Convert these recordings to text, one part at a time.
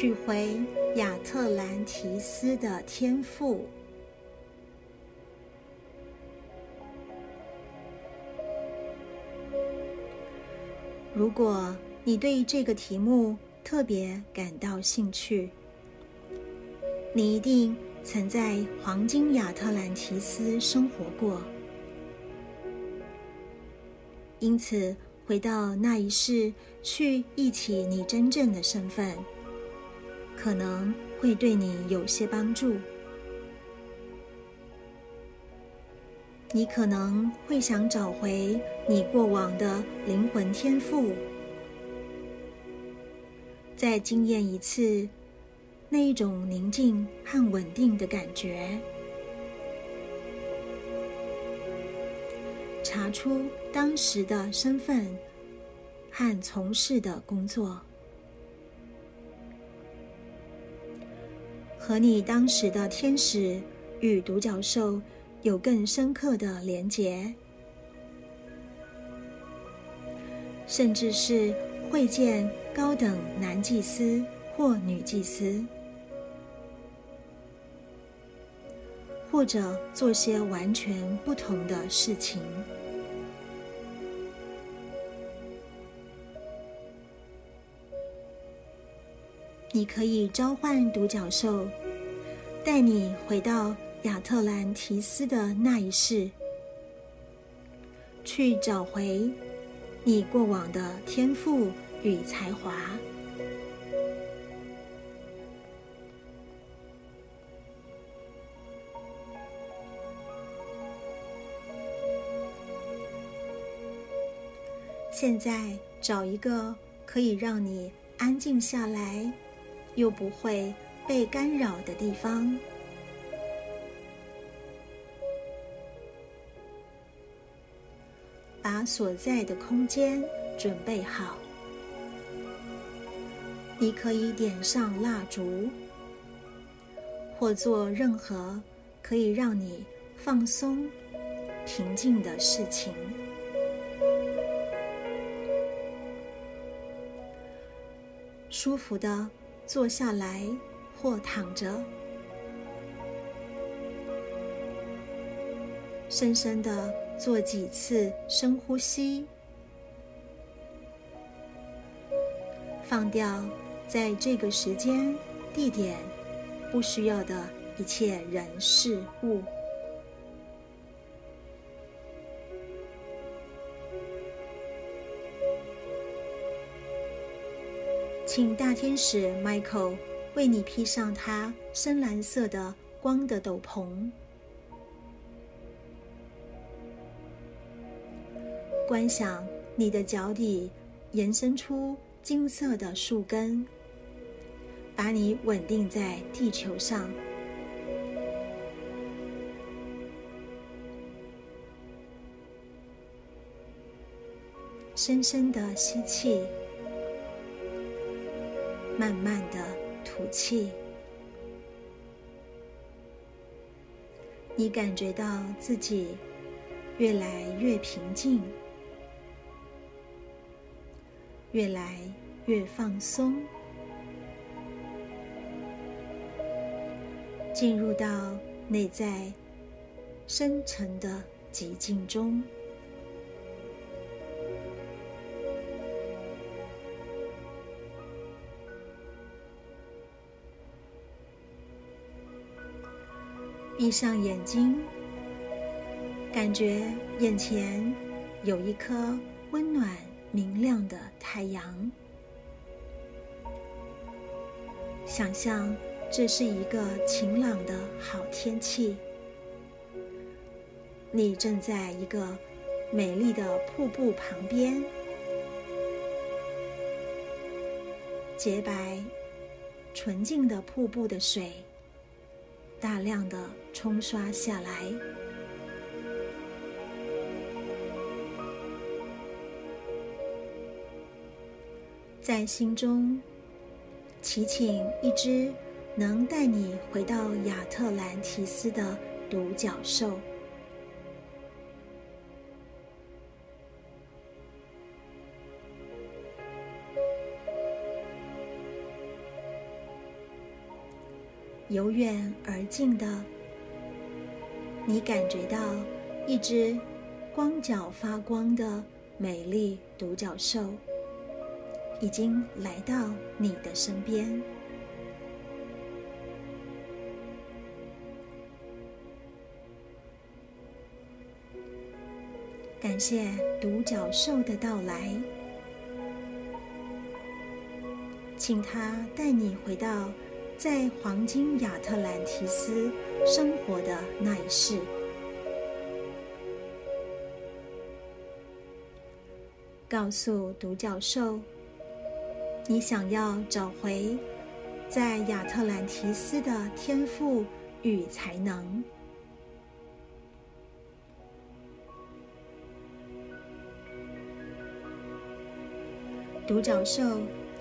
取回亚特兰提斯的天赋。如果你对这个题目特别感到兴趣，你一定曾在黄金亚特兰提斯生活过，因此回到那一世去忆起你真正的身份，可能会对你有些帮助。你可能会想找回你过往的灵魂天赋，再经验一次那一种宁静和稳定的感觉，查出当时的身份和从事的工作，和你当时的天使与独角兽。有更深刻的连结，甚至是会见高等男祭司或女祭司，或者做些完全不同的事情。你可以召唤独角兽，带你回到。亚特兰提斯的那一世，去找回你过往的天赋与才华。现在找一个可以让你安静下来，又不会被干扰的地方。把所在的空间准备好，你可以点上蜡烛，或做任何可以让你放松、平静的事情。舒服的坐下来或躺着，深深的。做几次深呼吸，放掉在这个时间、地点不需要的一切人事物。请大天使 Michael 为你披上它深蓝色的光的斗篷。观想你的脚底延伸出金色的树根，把你稳定在地球上。深深的吸气，慢慢的吐气。你感觉到自己越来越平静。越来越放松，进入到内在深沉的寂静中。闭上眼睛，感觉眼前有一颗温暖。明亮的太阳，想象这是一个晴朗的好天气。你正在一个美丽的瀑布旁边，洁白、纯净的瀑布的水大量的冲刷下来。在心中祈请一只能带你回到亚特兰提斯的独角兽，由远而近的，你感觉到一只光脚发光的美丽独角兽已经来到你的身边。感谢独角兽的到来，请他带你回到在黄金亚特兰提斯生活的那一世，告诉独角兽，你想要找回在亚特兰提斯的天赋与才能。独角兽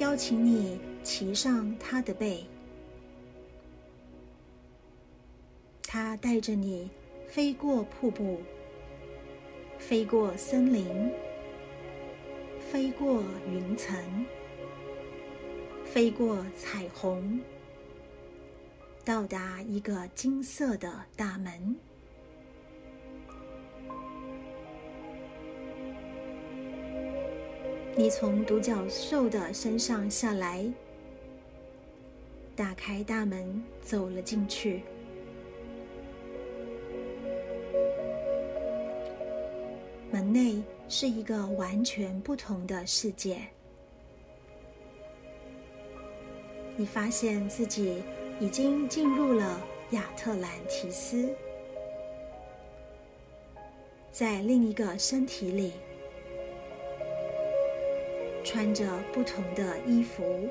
邀请你骑上它的背，它带着你飞过瀑布，飞过森林，飞过云层，飞过彩虹，到达一个金色的大门。你从独角兽的身上下来，打开大门，走了进去。内是一个完全不同的世界。你发现自己已经进入了亚特兰提斯，在另一个身体里。穿着不同的衣服，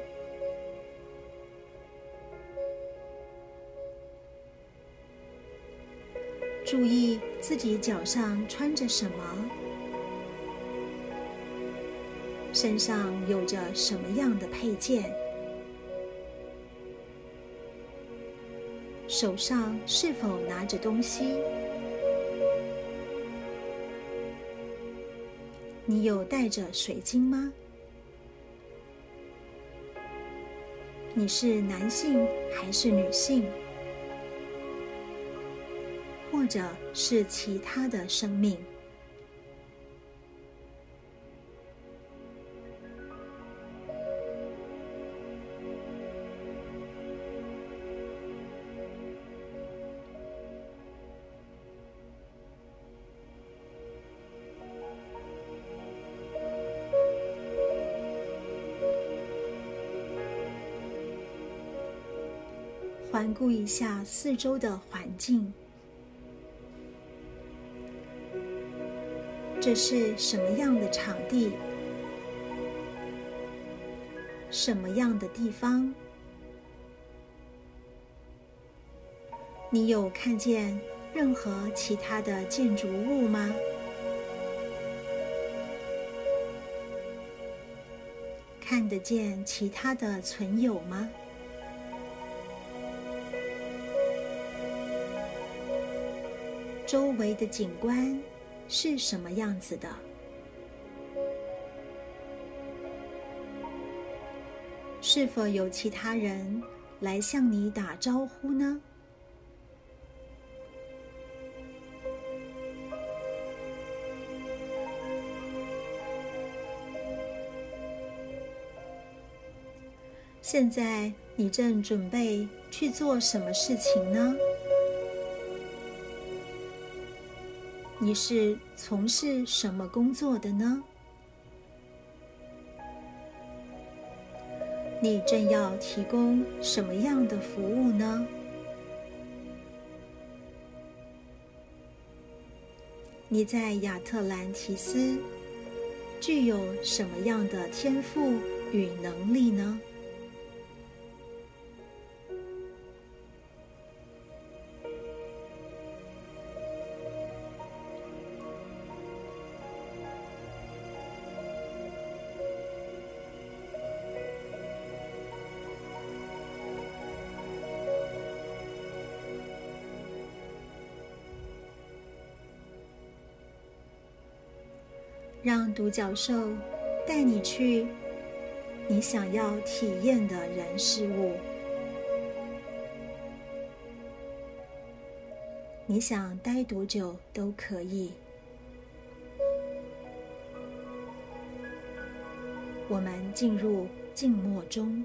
注意自己脚上穿着什么，身上有着什么样的配件，手上是否拿着东西？你有带着水晶吗？你是男性还是女性，或者是其他的生命？环顾一下四周的环境，这是什么样的场地？什么样的地方？你有看见任何其他的建筑物吗？看得见其他的存有吗？周围的景观是什么样子的？是否有其他人来向你打招呼呢？现在你正准备去做什么事情呢？你是从事什么工作的呢？你正要提供什么样的服务呢？你在亚特兰提斯具有什么样的天赋与能力呢？让独角兽带你去你想要体验的人事物。你想待多久都可以。我们进入静默中。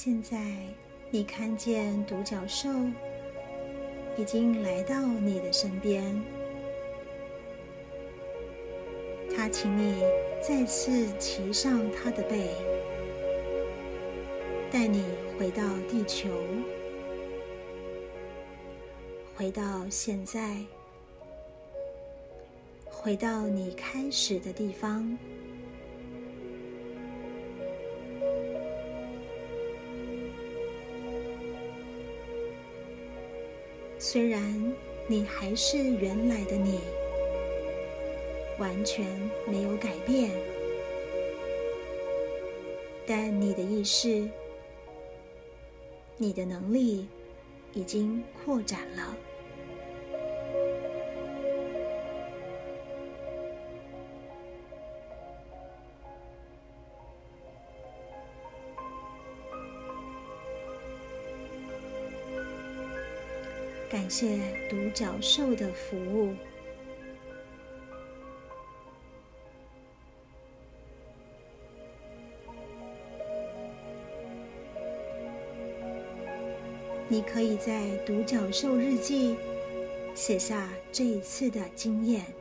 现在，你看见独角兽已经来到你的身边，他请你再次骑上他的背，带你回到地球，回到现在，回到你开始的地方。虽然你还是原来的你，完全没有改变，但你的意识、你的能力已经扩展了。感谢独角兽的服务。你可以在独角兽日记写下这一次的经验。